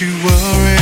you worry.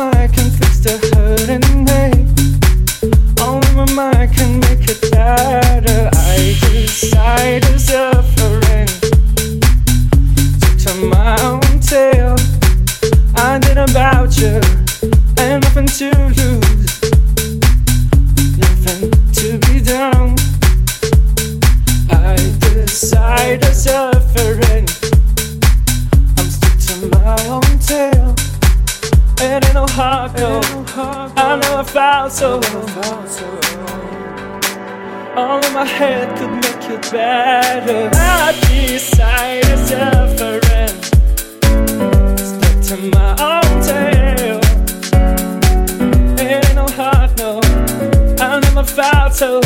Mind can fix the hurt in me. Only my mind can make it. I decide suffering. To my own tail. I did about you, and nothing to lose, It ain't no hard no. I never felt so. All in my head could make it better. I decide as suffering. Stuck to my own tail. It ain't no hard no. I never felt so.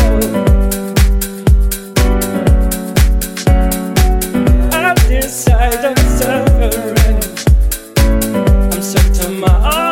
I decide I'm suffering my.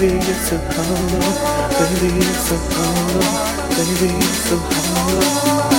Baby, you're so hollow. Baby, you're so hollow. Baby, you're so hollow.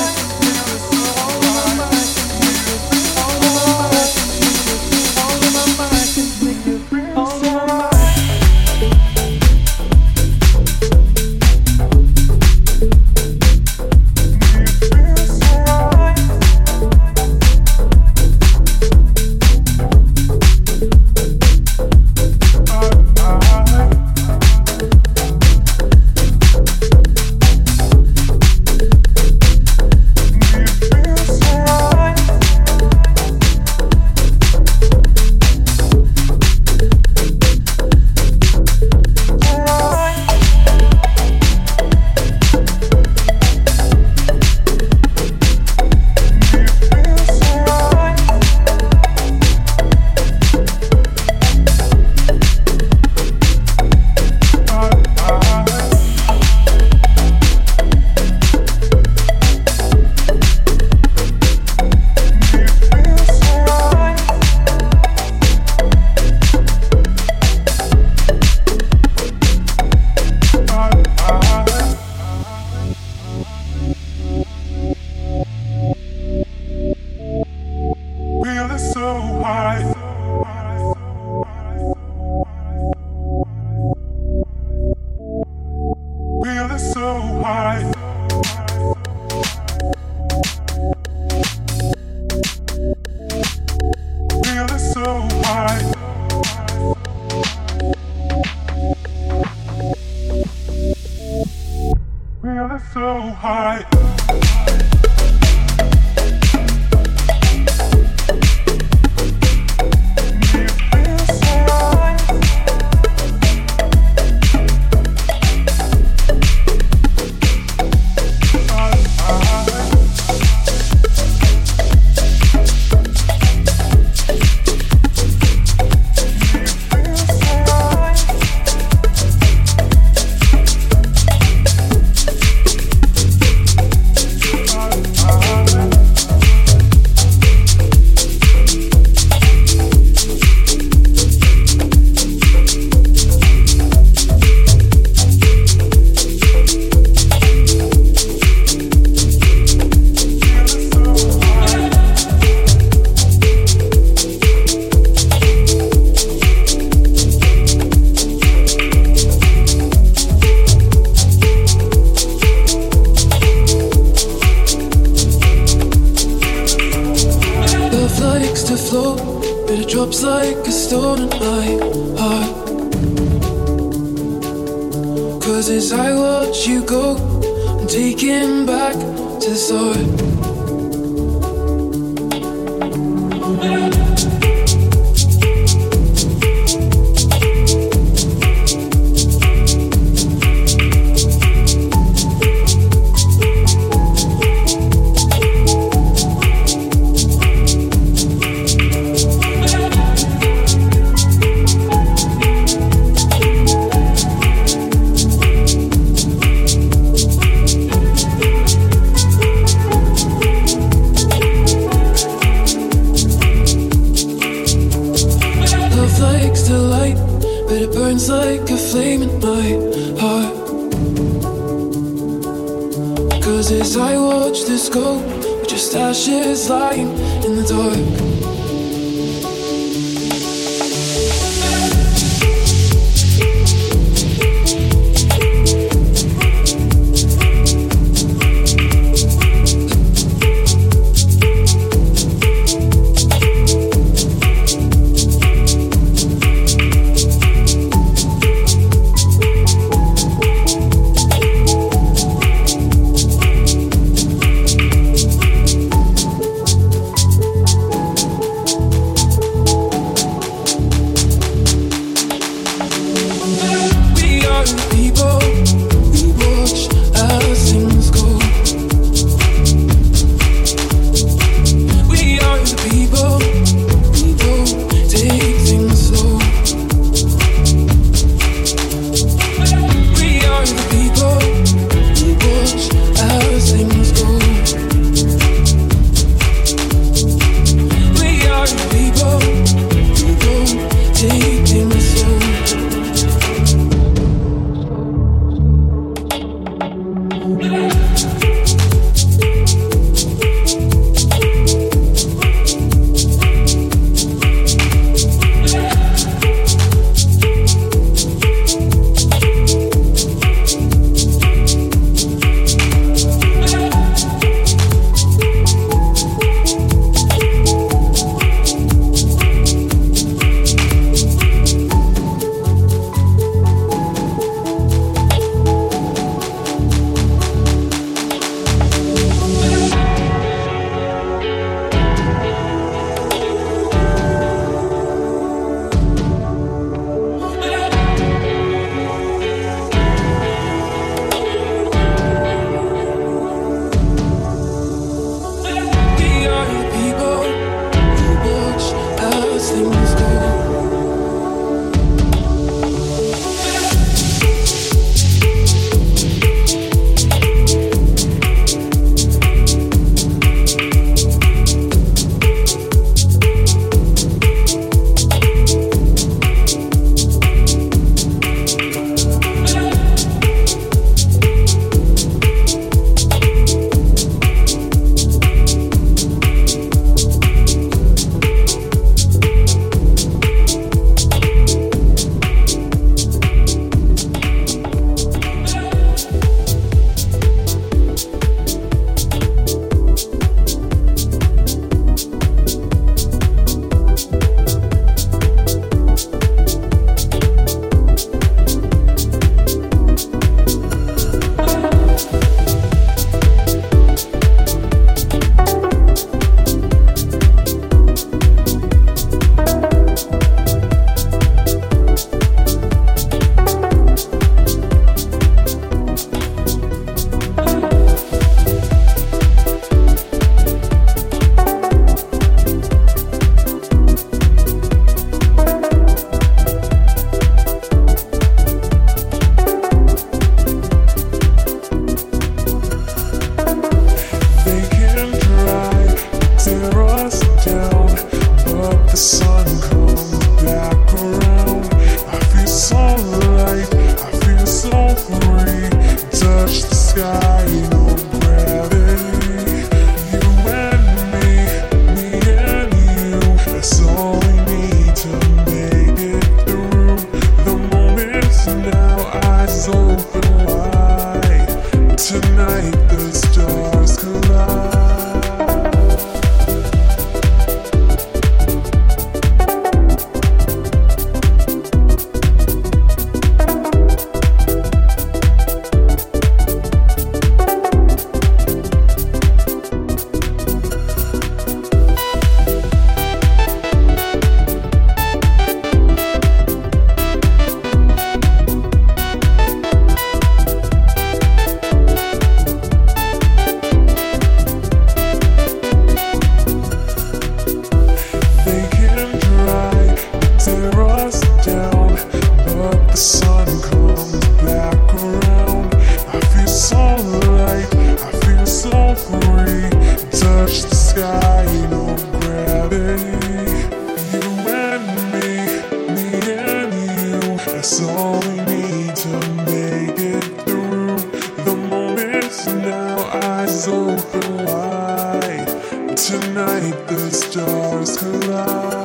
night the stars collide.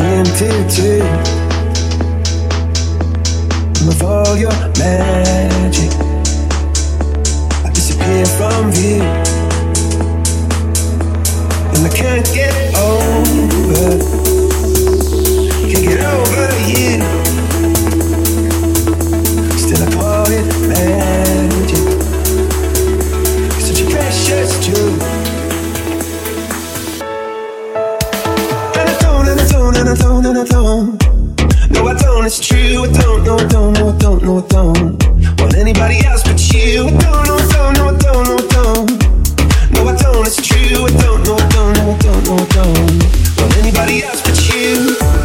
entity with all your magic. Disappear from view, and I can't get over, can't get over you. It's true. I don't, no, don't, no, don't, no, don't. Want anybody else but you. I don't, no, don't, no, don't, no, don't. No, I don't, it's true. I don't, no, don't, no, don't, no, don't. Want anybody else but you.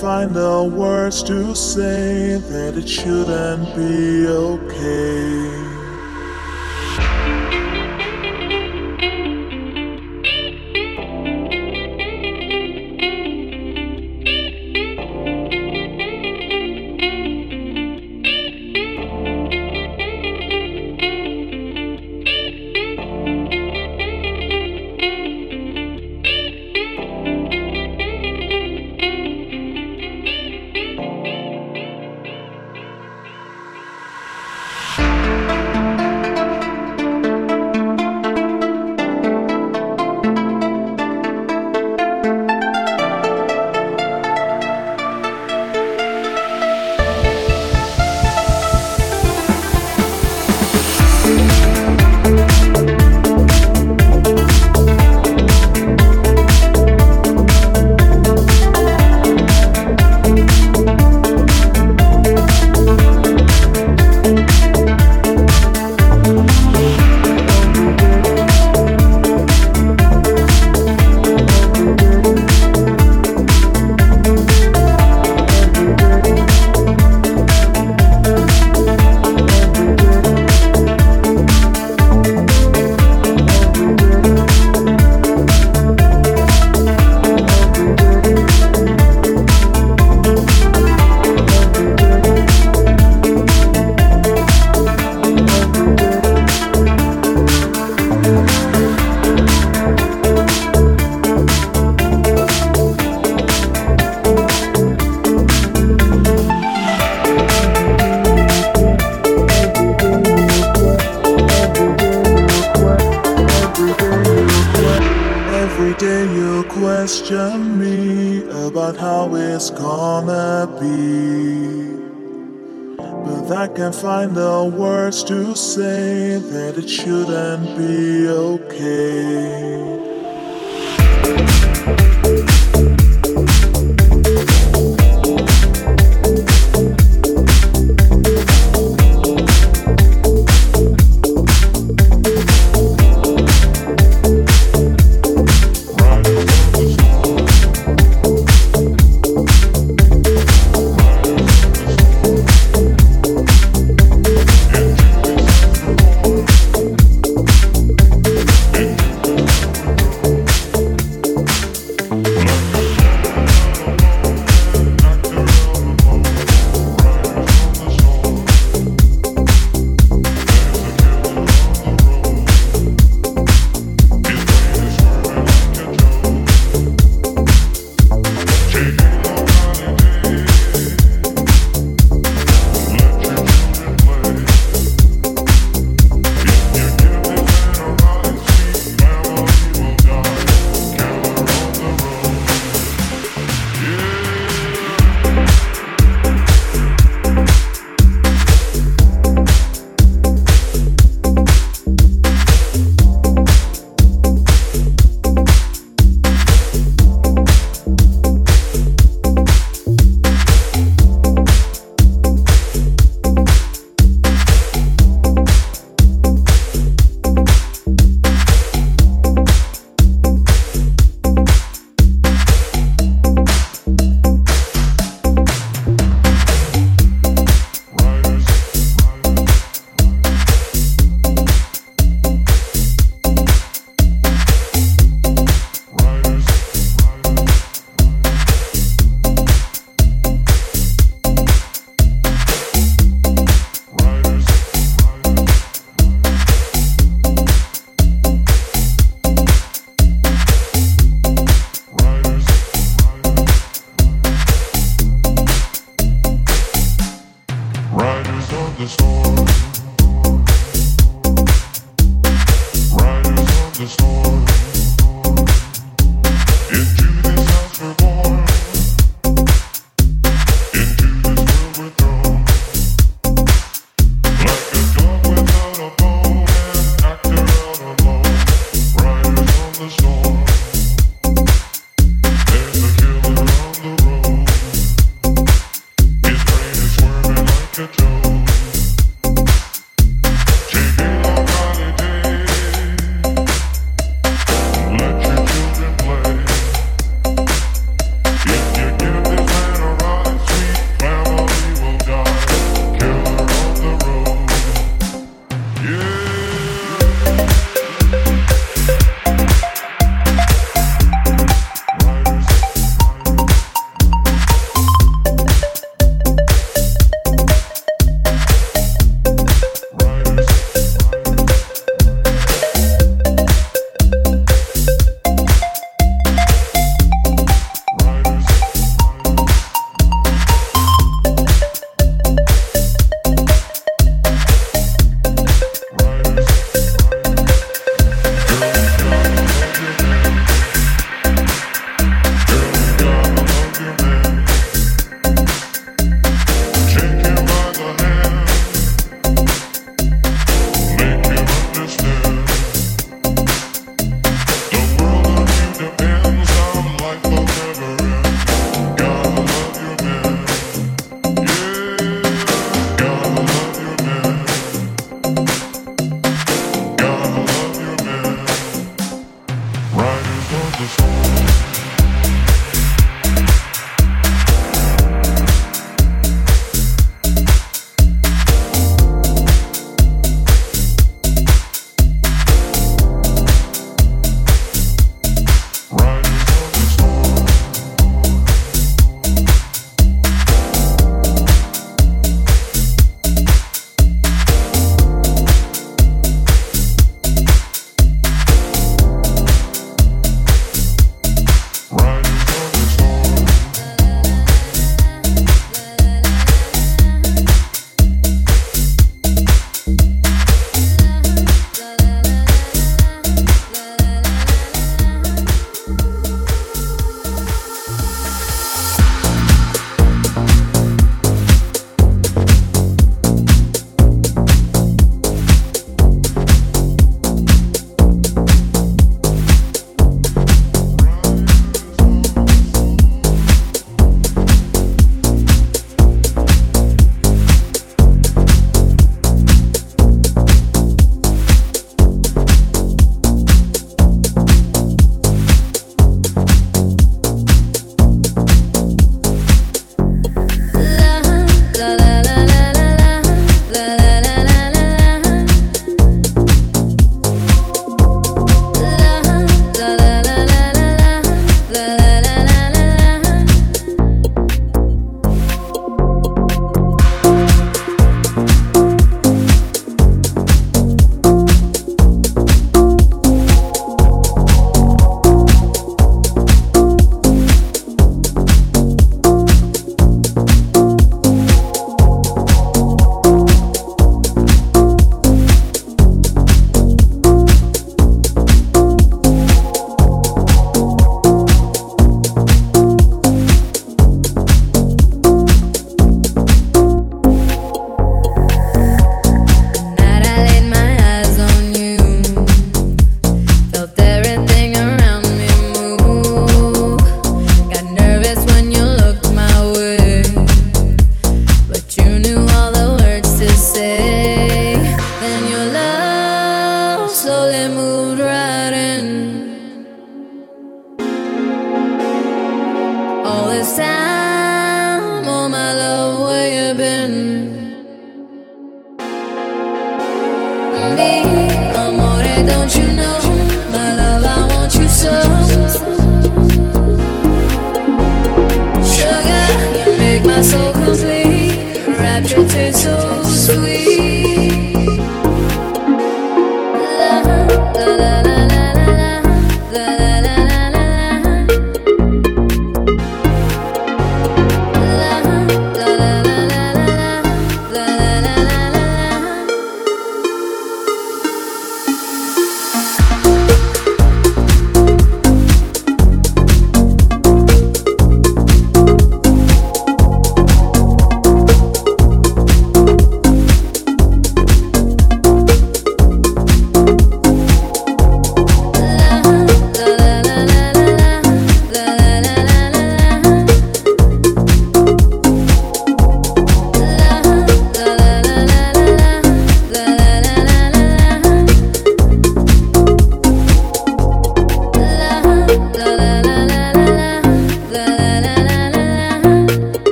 Find the words to say that it shouldn't be okay.